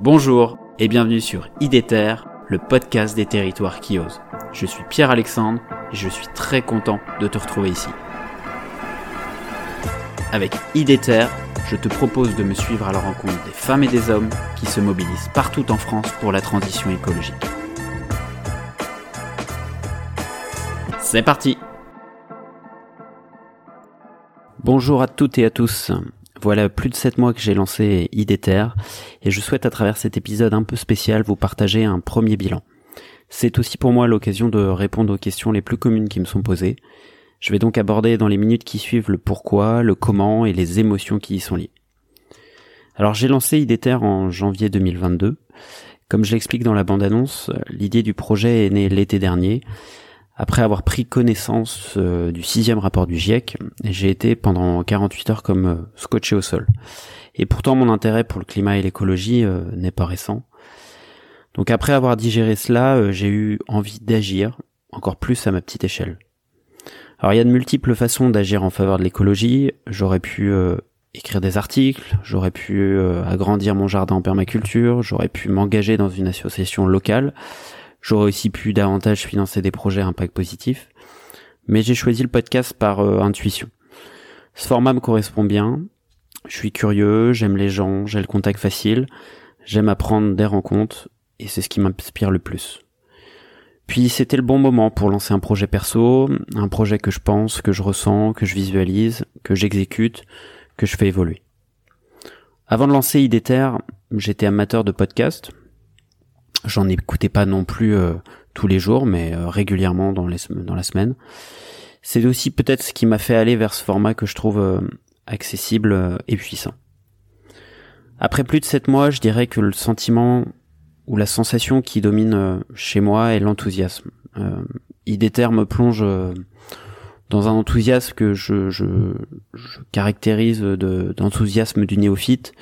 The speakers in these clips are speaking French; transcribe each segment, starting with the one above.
Bonjour et bienvenue sur IDETER, le podcast des territoires qui osent. Je suis Pierre-Alexandre et je suis très content de te retrouver ici. Avec IDETER, je te propose de me suivre à la rencontre des femmes et des hommes qui se mobilisent partout en France pour la transition écologique. C'est parti Bonjour à toutes et à tous. Voilà plus de 7 mois que j'ai lancé IDETER et je souhaite à travers cet épisode un peu spécial vous partager un premier bilan. C'est aussi pour moi l'occasion de répondre aux questions les plus communes qui me sont posées. Je vais donc aborder dans les minutes qui suivent le pourquoi, le comment et les émotions qui y sont liées. Alors j'ai lancé IDETER en janvier 2022. Comme je l'explique dans la bande-annonce, l'idée du projet est née l'été dernier après avoir pris connaissance euh, du sixième rapport du GIEC, j'ai été pendant 48 heures comme euh, scotché au sol. Et pourtant mon intérêt pour le climat et l'écologie euh, n'est pas récent. Donc après avoir digéré cela, j'ai eu envie d'agir, encore plus à ma petite échelle. Alors il y a de multiples façons d'agir en faveur de l'écologie. J'aurais pu écrire des articles, j'aurais pu agrandir mon jardin en permaculture, j'aurais pu m'engager dans une association locale, J'aurais aussi pu davantage financer des projets à impact positif. Mais j'ai choisi le podcast par euh, intuition. Ce format me correspond bien. Je suis curieux, j'aime les gens, j'ai le contact facile, j'aime apprendre des rencontres et c'est ce qui m'inspire le plus. Puis c'était le bon moment pour lancer un projet perso, un projet que je pense, que je ressens, que je visualise, que j'exécute, que je fais évoluer. Avant de lancer IDETER, j'étais amateur de podcast, J'en écoutais pas non plus euh, tous les jours, mais euh, régulièrement dans, la semaine. C'est aussi peut-être ce qui m'a fait aller vers ce format que je trouve euh, accessible et puissant. Après plus de sept mois, je dirais que le sentiment ou la sensation qui domine chez moi est l'enthousiasme. Idéter me plonge dans un enthousiasme que je caractérise d'enthousiasme du néophyte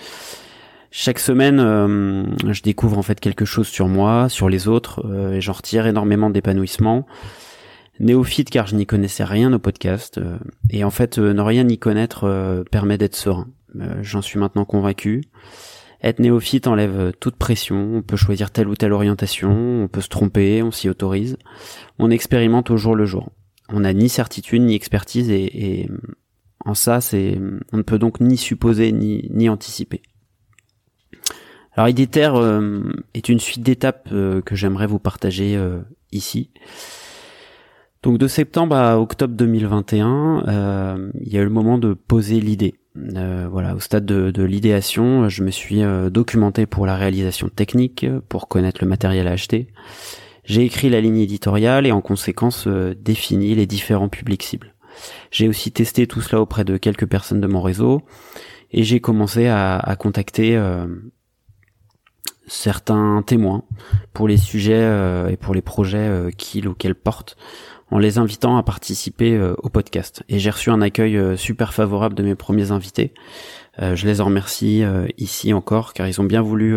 chaque semaine, euh, je découvre en fait quelque chose sur moi, sur les autres, euh, et j'en retire énormément d'épanouissement. Néophyte car je n'y connaissais rien au podcast, euh, et en fait, ne rien y connaître permet d'être serein. J'en suis maintenant convaincu. Être néophyte enlève toute pression, on peut choisir telle ou telle orientation, on peut se tromper, on s'y autorise. On expérimente au jour le jour. On n'a ni certitude ni expertise et, en ça, c'est, on ne peut donc ni supposer ni anticiper. Alors IDETER euh, est une suite d'étapes euh, que j'aimerais vous partager euh, ici. Donc de septembre à octobre 2021, il y a eu le moment de poser l'idée. voilà, au stade de, de l'idéation, je me suis documenté pour la réalisation technique, pour connaître le matériel à acheter. J'ai écrit la ligne éditoriale et en conséquence défini les différents publics cibles. J'ai aussi testé tout cela auprès de quelques personnes de mon réseau et j'ai commencé à, à contacter certains témoins pour les sujets euh, et pour les projets euh, qu'ils ou qu'elles portent en les invitant à participer euh, au podcast. Et j'ai reçu un accueil super favorable de mes premiers invités. je les en remercie ici encore car ils ont bien voulu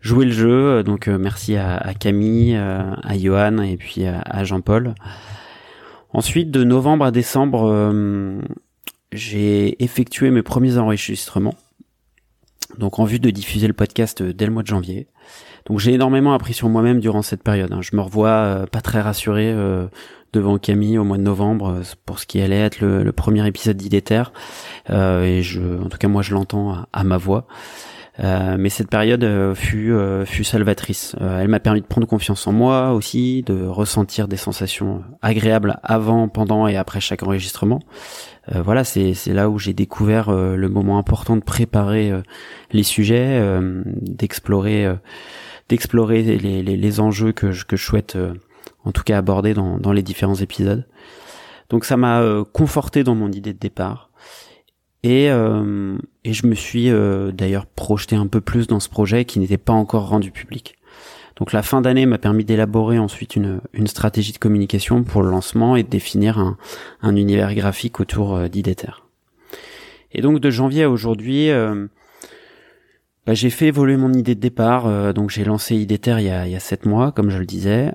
jouer le jeu. Donc merci à, Camille, à Johan et puis à, Jean-Paul. Ensuite, de novembre à décembre, j'ai effectué mes premiers enregistrements donc en vue de diffuser le podcast euh, dès le mois de janvier. Donc j'ai énormément appris sur moi-même durant cette période. Hein. Je me revois euh, pas très rassuré euh, devant Camille au mois de novembre pour ce qui allait être le, premier épisode d'Idéter. et je, en tout cas moi je l'entends à, ma voix. Mais cette période fut, fut salvatrice. elle m'a permis de prendre confiance en moi aussi, de ressentir des sensations agréables avant, pendant et après chaque enregistrement. Euh, voilà, c'est là où j'ai découvert euh, le moment important de préparer euh, les sujets, d'explorer d'explorer les, les, les, enjeux que je, que je souhaite en tout cas aborder dans, dans les différents épisodes. Donc ça m'a conforté dans mon idée de départ. Et, et je me suis d'ailleurs projeté un peu plus dans ce projet qui n'était pas encore rendu public. Donc la fin d'année m'a permis d'élaborer ensuite une, une, stratégie de communication pour le lancement et de définir un, un univers graphique autour euh, d'Idéter. Et donc de janvier à aujourd'hui, euh, bah, j'ai fait évoluer mon idée de départ. Euh, donc j'ai lancé Idéter il y a, il y a 7 mois, comme je le disais.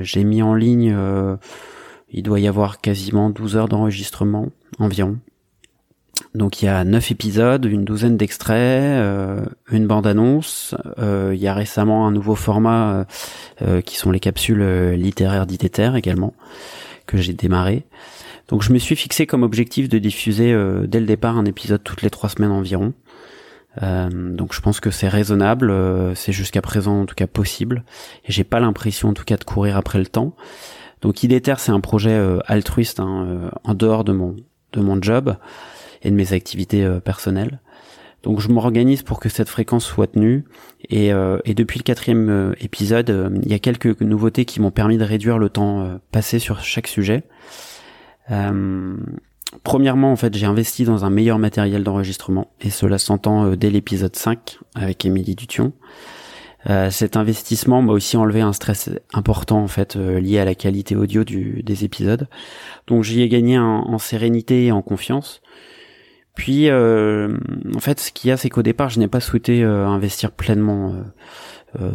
j'ai mis en ligne, il doit y avoir quasiment 12 heures d'enregistrement environ. Donc il y a neuf épisodes, une douzaine d'extraits, euh, une bande-annonce. Euh, il y a récemment un nouveau format euh, qui sont les capsules littéraires d'ITER également, que j'ai démarré. Donc je me suis fixé comme objectif de diffuser dès le départ un épisode toutes les trois semaines environ. donc je pense que c'est raisonnable, c'est jusqu'à présent en tout cas possible, et j'ai pas l'impression en tout cas de courir après le temps. Donc IDETER c'est un projet altruiste hein, en dehors de mon de mon job et de mes activités euh, personnelles. Donc je m'organise pour que cette fréquence soit tenue. Et, euh, et depuis le quatrième euh, épisode, il y a quelques nouveautés qui m'ont permis de réduire le temps passé sur chaque sujet. premièrement, en fait, j'ai investi dans un meilleur matériel d'enregistrement, et cela s'entend dès l'épisode 5 avec Émilie Dution. cet investissement m'a aussi enlevé un stress important en fait lié à la qualité audio du, des épisodes. Donc j'y ai gagné en sérénité et en confiance. Puis, euh, en fait, ce qu'il y a, c'est qu'au départ, je n'ai pas souhaité euh, investir pleinement euh,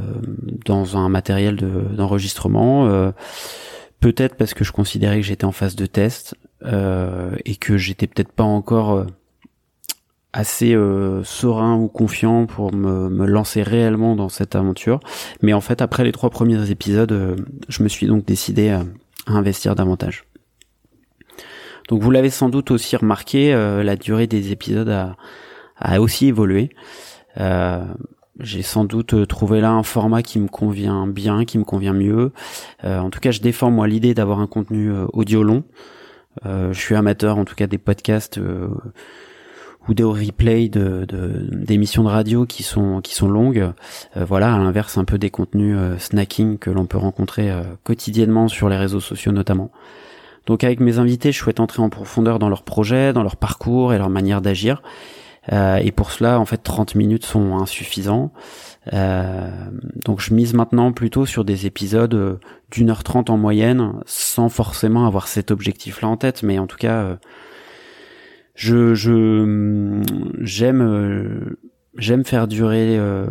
dans un matériel d'enregistrement. peut-être parce que je considérais que j'étais en phase de test et que j'étais peut-être pas encore assez serein ou confiant pour me, me, lancer réellement dans cette aventure. Mais en fait, après les trois premiers épisodes, je me suis donc décidé à investir davantage. Donc vous l'avez sans doute aussi remarqué, euh, la durée des épisodes a, aussi évolué. Euh, j'ai sans doute euh, trouvé là un format qui me convient bien, qui me convient mieux. en tout cas, je défends moi l'idée d'avoir un contenu audio long. je suis amateur en tout cas des podcasts ou des replays de d'émissions de, radio qui sont qui sont longues. voilà, à l'inverse un peu des contenus snacking que l'on peut rencontrer quotidiennement sur les réseaux sociaux notamment. Donc avec mes invités, je souhaite entrer en profondeur dans leur projet, dans leur parcours et leur manière d'agir. Euh, et pour cela, en fait, 30 minutes sont insuffisants. Euh, donc je mise maintenant plutôt sur des épisodes euh, d'une heure trente en moyenne, sans forcément avoir cet objectif-là en tête, mais en tout cas, je j'aime j'aime faire durer euh,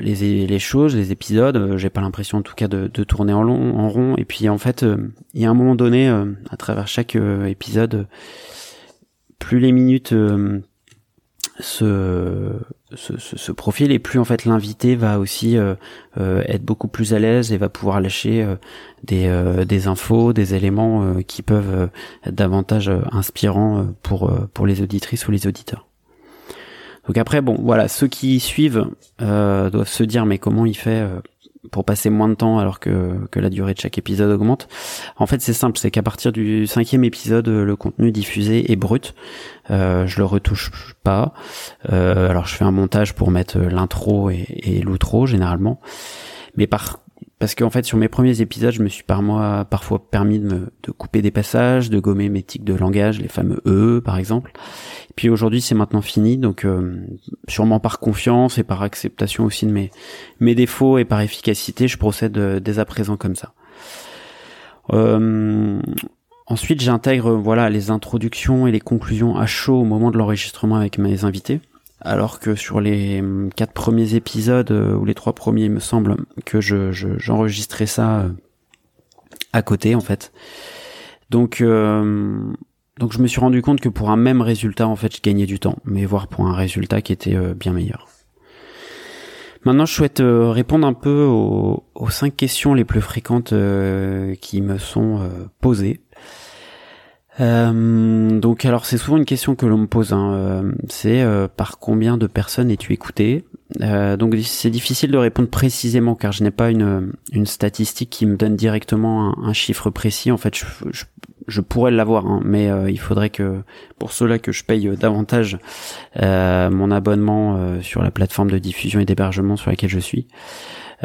les, les choses, les épisodes. Euh, j'ai pas l'impression en tout cas de, de, tourner en, long, en rond. Et puis en fait, euh, il y a un moment donné, à travers chaque épisode, plus les minutes se, se, se, profilent et plus en fait l'invité va aussi être beaucoup plus à l'aise et va pouvoir lâcher des, des infos, des éléments qui peuvent être davantage inspirants pour, pour les auditrices ou les auditeurs. Donc après, bon, voilà, ceux qui suivent euh, doivent se dire, mais comment il fait euh, pour passer moins de temps alors que, que la durée de chaque épisode augmente En fait, c'est simple, c'est qu'à partir du cinquième épisode, le contenu diffusé est brut. Euh, je le retouche pas. Euh, alors, je fais un montage pour mettre l'intro et, et l'outro généralement. Mais par parce qu'en fait sur mes premiers épisodes je me suis par moi parfois permis de couper des passages de gommer mes tics de langage les fameux e par exemple. Et puis aujourd'hui c'est maintenant fini donc euh, sûrement par confiance et par acceptation aussi de mes mes défauts et par efficacité je procède euh, dès à présent comme ça. Euh, ensuite j'intègre voilà les introductions et les conclusions à chaud au moment de l'enregistrement avec mes invités alors que sur les hum, quatre premiers épisodes euh, ou les trois premiers, il me semble que je j'enregistrais ça euh, à côté en fait. Donc euh, donc je me suis rendu compte que pour un même résultat en fait je gagnais du temps, mais voire pour un résultat qui était bien meilleur. Maintenant, je souhaite répondre un peu aux, aux cinq questions les plus fréquentes qui me sont posées euh, donc alors c'est souvent une question que l'on me pose, hein, euh, c'est euh, par combien de personnes es-tu écouté? Donc c'est difficile de répondre précisément car je n'ai pas une, statistique qui me donne directement un, chiffre précis. En fait, je, je, pourrais l'avoir, hein, mais il faudrait que pour cela que je paye davantage mon abonnement sur la plateforme de diffusion et d'hébergement sur laquelle je suis.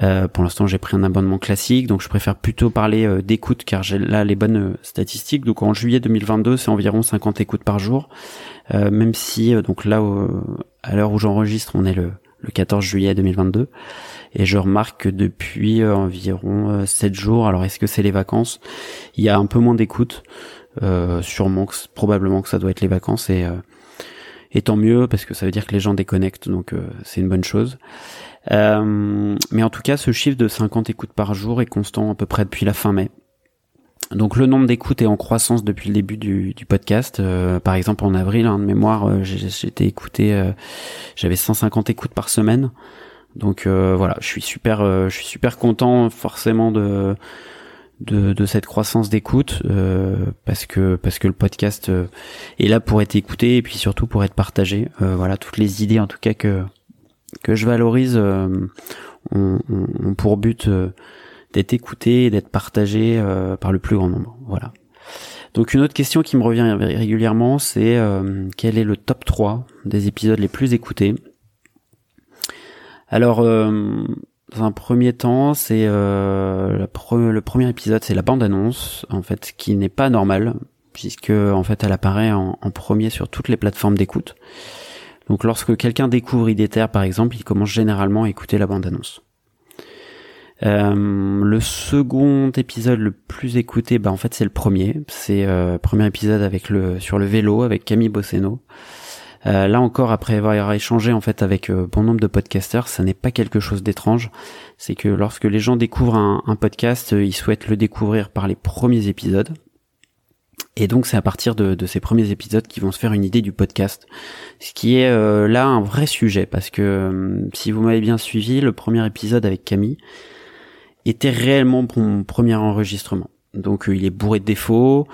Euh, pour l'instant, j'ai pris un abonnement classique, donc je préfère plutôt parler euh, d'écoute car j'ai là les bonnes euh, statistiques. Donc en juillet 2022, c'est environ 50 écoutes par jour, même si donc là, à l'heure où j'enregistre, on est le 14 juillet 2022, et je remarque que depuis environ 7 jours, alors est-ce que c'est les vacances? Il y a un peu moins d'écoute, sûrement, que, probablement que ça doit être les vacances et et tant mieux parce que ça veut dire que les gens déconnectent donc c'est une bonne chose. Euh, mais en tout cas, ce chiffre de 50 écoutes par jour est constant à peu près depuis la fin mai. Donc le nombre d'écoutes est en croissance depuis le début du, du podcast. par exemple en avril, hein, de mémoire, j'étais écouté, j'avais 150 écoutes par semaine. Donc voilà, je suis super, je suis super content forcément de de, cette croissance d'écoute euh, parce que parce que le podcast euh, est là pour être écouté et puis surtout pour être partagé. Euh, voilà toutes les idées en tout cas que que je valorise ont, pour but d'être écoutées et d'être partagées par le plus grand nombre. Voilà. Donc une autre question qui me revient régulièrement, c'est quel est le top 3 des épisodes les plus écoutés? Alors dans un premier temps, c'est euh, le premier épisode, c'est la bande-annonce, en fait, qui n'est pas normale, puisque en fait, elle apparaît en, premier sur toutes les plateformes d'écoute. Donc, lorsque quelqu'un découvre IDTR, par exemple, il commence généralement à écouter la bande-annonce. Euh, le second épisode le plus écouté, bah en fait c'est le premier. C'est euh, premier épisode avec le sur le vélo avec Camille Bosseno. Euh, là encore, après avoir échangé en fait avec euh, bon nombre de podcasters, ça n'est pas quelque chose d'étrange. C'est que lorsque les gens découvrent un, podcast, euh, ils souhaitent le découvrir par les premiers épisodes. Et donc c'est à partir de, ces premiers épisodes qu'ils vont se faire une idée du podcast. Ce qui est là un vrai sujet, parce que si vous m'avez bien suivi, le premier épisode avec Camille était réellement mon premier enregistrement. Donc il est bourré de défauts,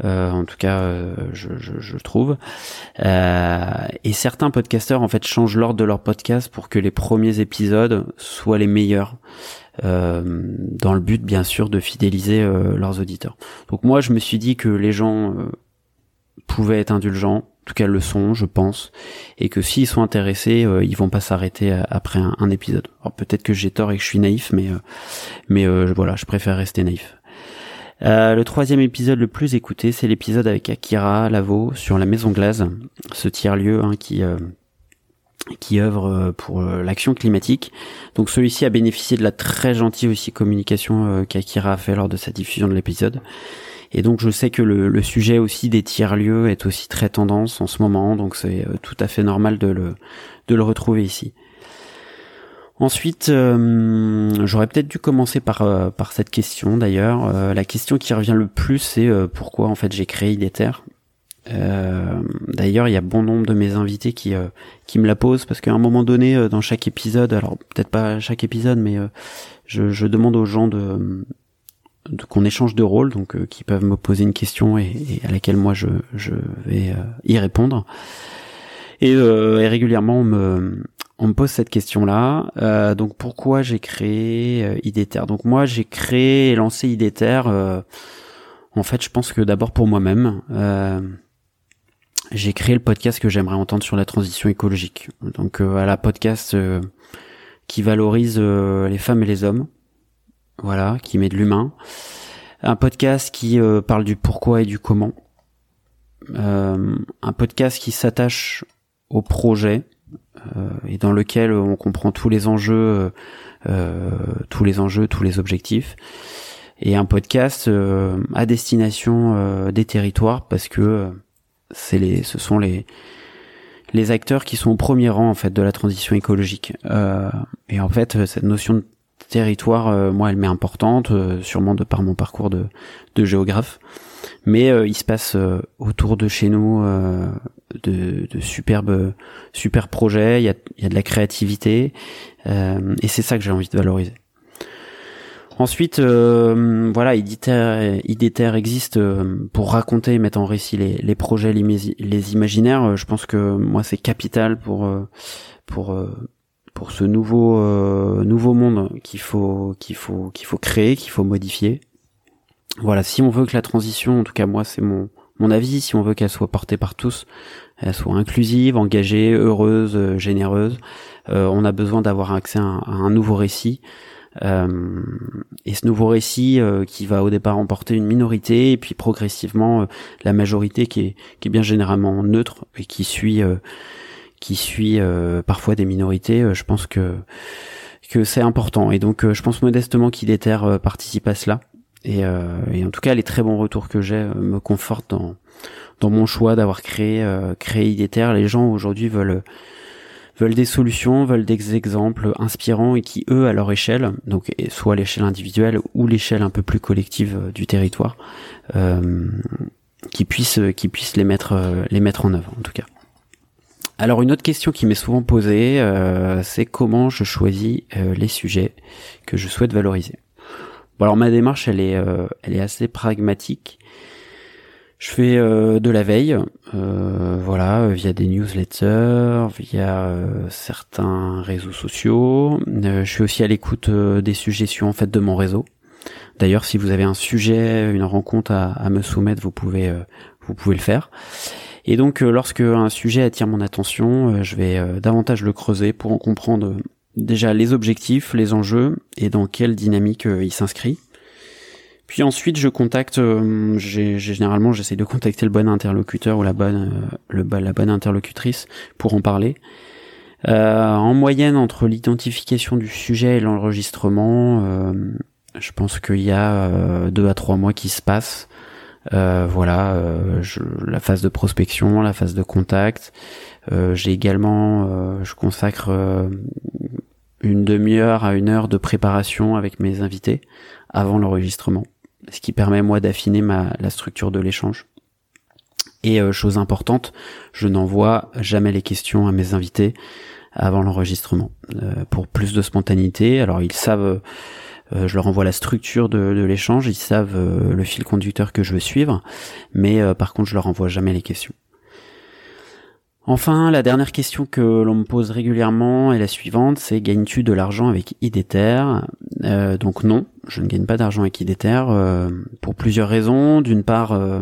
en tout cas euh, je, je, je, trouve. Euh, et certains podcasteurs en fait changent l'ordre de leur podcast pour que les premiers épisodes soient les meilleurs. dans le but bien sûr de fidéliser leurs auditeurs. Donc moi je me suis dit que les gens pouvaient être indulgents, en tout cas le sont, je pense, et que s'ils sont intéressés, ils vont pas s'arrêter après un, épisode. Alors peut-être que j'ai tort et que je suis naïf, mais mais voilà, je préfère rester naïf. Euh, le troisième épisode le plus écouté, c'est l'épisode avec Akira Lavo sur la Maison Glace, ce tiers-lieu hein, qui euh, qui œuvre euh, pour l'action climatique. Donc celui-ci a bénéficié de la très gentille aussi communication qu'Akira a fait lors de sa diffusion de l'épisode. Et donc je sais que le, le sujet aussi des tiers-lieux est aussi très tendance en ce moment, donc c'est tout à fait normal de le, de le retrouver ici. Ensuite, euh, j'aurais peut-être dû commencer par euh, par cette question d'ailleurs. Euh, la question qui revient le plus, c'est pourquoi en fait j'ai créé Idéter. d'ailleurs, il y a bon nombre de mes invités qui qui me la posent parce qu'à un moment donné, dans chaque épisode, alors peut-être pas chaque épisode, mais je, je, demande aux gens de, de qu'on échange de rôle, donc qui peuvent me poser une question et, et, à laquelle moi je je vais y répondre. Et, et régulièrement, on me on me pose cette question-là. Euh, donc pourquoi j'ai créé euh, Idéter Donc moi j'ai créé et lancé Idéter. Euh, en fait, je pense que d'abord pour moi-même. Euh, j'ai créé le podcast que j'aimerais entendre sur la transition écologique. Donc à la podcast qui valorise les femmes et les hommes. Voilà, qui met de l'humain. Un podcast qui parle du pourquoi et du comment. un podcast qui s'attache au projet et dans lequel on comprend tous les enjeux, euh, tous les enjeux, tous les objectifs et un podcast euh, à destination des territoires parce que c'est les, ce sont les les acteurs qui sont au premier rang en fait de la transition écologique. et en fait, cette notion de territoire, moi, elle m'est importante, sûrement de par mon parcours de, de géographe. Mais il se passe autour de chez nous de, de superbes super projets, il y a, y a de la créativité euh, et c'est ça que j'ai envie de valoriser. Ensuite, euh, voilà, Iditer, existe euh, pour raconter et mettre en récit les, les projets, les, les, imaginaires. Je pense que moi c'est capital pour pour pour ce nouveau nouveau monde qu'il faut qu'il faut qu'il faut créer, qu'il faut modifier. Voilà, si on veut que la transition, en tout cas moi c'est mon mon avis, si on veut qu'elle soit portée par tous, elle soit inclusive, engagée, heureuse, euh, généreuse, euh, on a besoin d'avoir accès à un, nouveau récit. Euh, et ce nouveau récit qui va au départ emporter une minorité et puis progressivement la majorité qui est, qui est bien généralement neutre et qui suit qui suit parfois des minorités, je pense que que c'est important et donc je pense modestement qu'Idéter participe à cela et, et, en tout cas les très bons retours que j'ai me confortent dans dans mon choix d'avoir créé euh, créé. Les gens aujourd'hui veulent veulent des solutions, veulent des exemples inspirants et qui eux à leur échelle, donc soit l'échelle individuelle ou l'échelle un peu plus collective euh, du territoire, euh, qui puissent qui puissent les mettre les mettre en œuvre en tout cas. Alors une autre question qui m'est souvent posée, c'est comment je choisis les sujets que je souhaite valoriser. Bon alors ma démarche elle est elle est assez pragmatique. Je fais euh, de la veille, euh, voilà, via des newsletters, via euh, certains réseaux sociaux. je suis aussi à l'écoute des suggestions en fait de mon réseau. D'ailleurs, si vous avez un sujet, une rencontre à, me soumettre, vous pouvez vous pouvez le faire. Et donc, lorsque un sujet attire mon attention, je vais davantage le creuser pour en comprendre déjà les objectifs, les enjeux et dans quelle dynamique il s'inscrit. Puis ensuite, je contacte, euh, généralement, j'essaie de contacter le bon interlocuteur ou la bonne, euh, le, la bonne interlocutrice pour en parler. Euh, en moyenne, entre l'identification du sujet et l'enregistrement, je pense qu'il y a deux à trois mois qui se passent. voilà, la phase de prospection, la phase de contact. J'ai également, je consacre une demi-heure à une heure de préparation avec mes invités avant l'enregistrement ce qui permet moi d'affiner ma la structure de l'échange. Et euh, chose importante, je n'envoie jamais les questions à mes invités avant l'enregistrement euh, pour plus de spontanéité. Alors ils savent, euh, je leur envoie la structure de, de l'échange, ils savent le fil conducteur que je veux suivre, mais par contre je leur envoie jamais les questions. Enfin, la dernière question que l'on me pose régulièrement est la suivante, c'est gagnes-tu de l'argent avec Idéter euh, Donc non, je ne gagne pas d'argent avec Idéter euh, pour plusieurs raisons. D'une part, euh,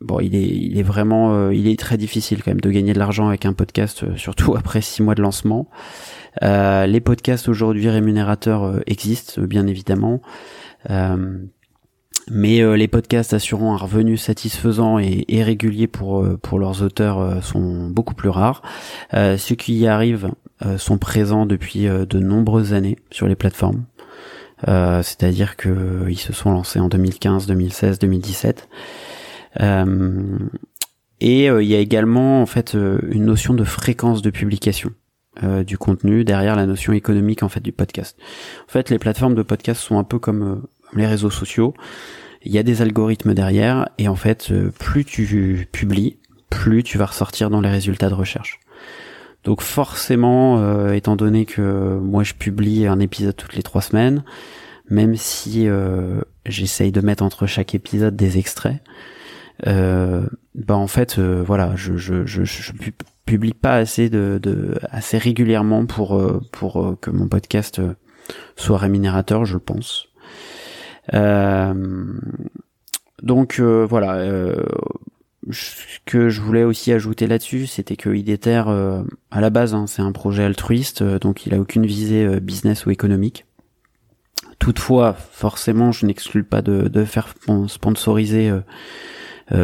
bon, il est, il est vraiment, il est très difficile quand même de gagner de l'argent avec un podcast, surtout après six mois de lancement. les podcasts aujourd'hui rémunérateurs existent bien évidemment mais euh, les podcasts assurant un revenu satisfaisant et, régulier pour euh, pour leurs auteurs euh, sont beaucoup plus rares. ceux qui y arrivent sont présents depuis de nombreuses années sur les plateformes. C'est-à-dire que ils se sont lancés en 2015, 2016, 2017. et il y a également en fait une notion de fréquence de publication. du contenu derrière la notion économique en fait du podcast. En fait, les plateformes de podcast sont un peu comme les réseaux sociaux. Il y a des algorithmes derrière et en fait, euh, plus tu publies, plus tu vas ressortir dans les résultats de recherche. Donc forcément, euh, étant donné que moi je publie un épisode toutes les trois semaines, même si euh, j'essaye de mettre entre chaque épisode des extraits, euh, bah en fait voilà, je, je, publie pas assez de, de assez régulièrement pour pour que mon podcast soit rémunérateur, je pense. Euh, donc euh, voilà. Euh, ce que je voulais aussi ajouter là-dessus, c'était que IDETER, à la base, hein, c'est un projet altruiste, donc il a aucune visée business ou économique. Toutefois, forcément, je n'exclus pas de, de, faire sponsoriser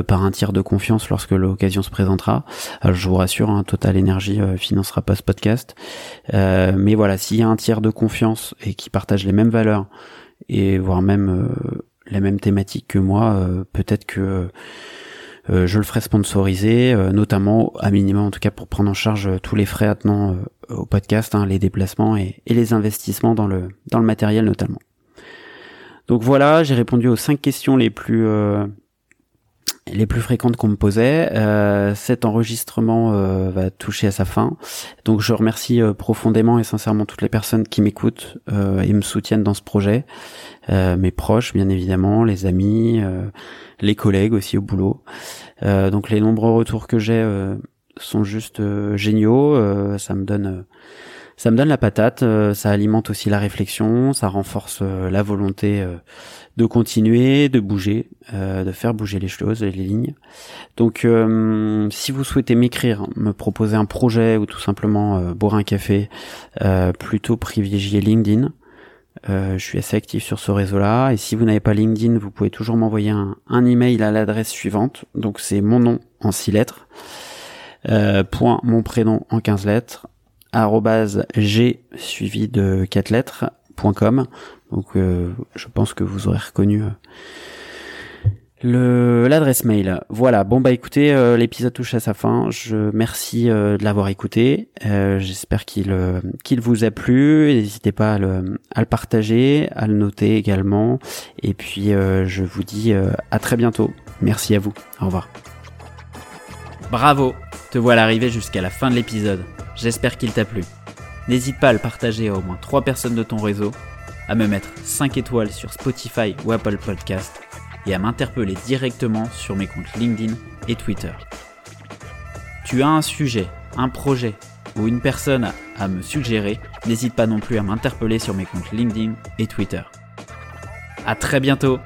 par un tiers de confiance lorsque l'occasion se présentera. Alors, je vous rassure, hein, Total Energy financera pas ce podcast. mais voilà, s'il y a un tiers de confiance et qui partage les mêmes valeurs et voire même euh, la même thématique que moi, euh, peut-être que euh, je le ferai sponsoriser, notamment à minimum en tout cas pour prendre en charge tous les frais attenants au podcast, hein, les déplacements et, et, les investissements dans le dans le matériel notamment. Donc voilà, j'ai répondu aux cinq questions les plus les plus fréquentes qu'on me posait. Euh, cet enregistrement euh, va toucher à sa fin. Donc je remercie euh, profondément et sincèrement toutes les personnes qui m'écoutent et me soutiennent dans ce projet. mes proches, bien évidemment, les amis, les collègues aussi au boulot. donc les nombreux retours que j'ai sont juste géniaux. ça me donne ça me donne la patate, ça alimente aussi la réflexion, ça renforce la volonté de continuer, de bouger, euh, de faire bouger les choses et les lignes. Donc euh, si vous souhaitez m'écrire, me proposer un projet ou tout simplement euh, boire un café, plutôt privilégier LinkedIn. je suis assez actif sur ce réseau-là et si vous n'avez pas LinkedIn, vous pouvez toujours m'envoyer un, un, email à l'adresse suivante. Donc c'est mon nom en six lettres, point mon prénom en 15 lettres, g suivi de 4 lettres, .com. Donc euh, je pense que vous aurez reconnu euh, Le l'adresse mail. Voilà. Bon bah écoutez, euh, l'épisode touche à sa fin. Je merci de l'avoir écouté. J'espère qu'il qu'il vous a plu. N'hésitez pas à le, à le partager, à le noter également. Et puis je vous dis à très bientôt. Merci à vous. Au revoir. Bravo. Te voilà arrivé jusqu'à la fin de l'épisode. J'espère qu'il t'a plu. N'hésite pas à le partager à au moins 3 personnes de ton réseau, à me mettre 5 étoiles sur Spotify ou Apple Podcast et à m'interpeller directement sur mes comptes LinkedIn et Twitter. Tu as un sujet, un projet ou une personne à me suggérer, n'hésite pas non plus à m'interpeller sur mes comptes LinkedIn et Twitter. A très bientôt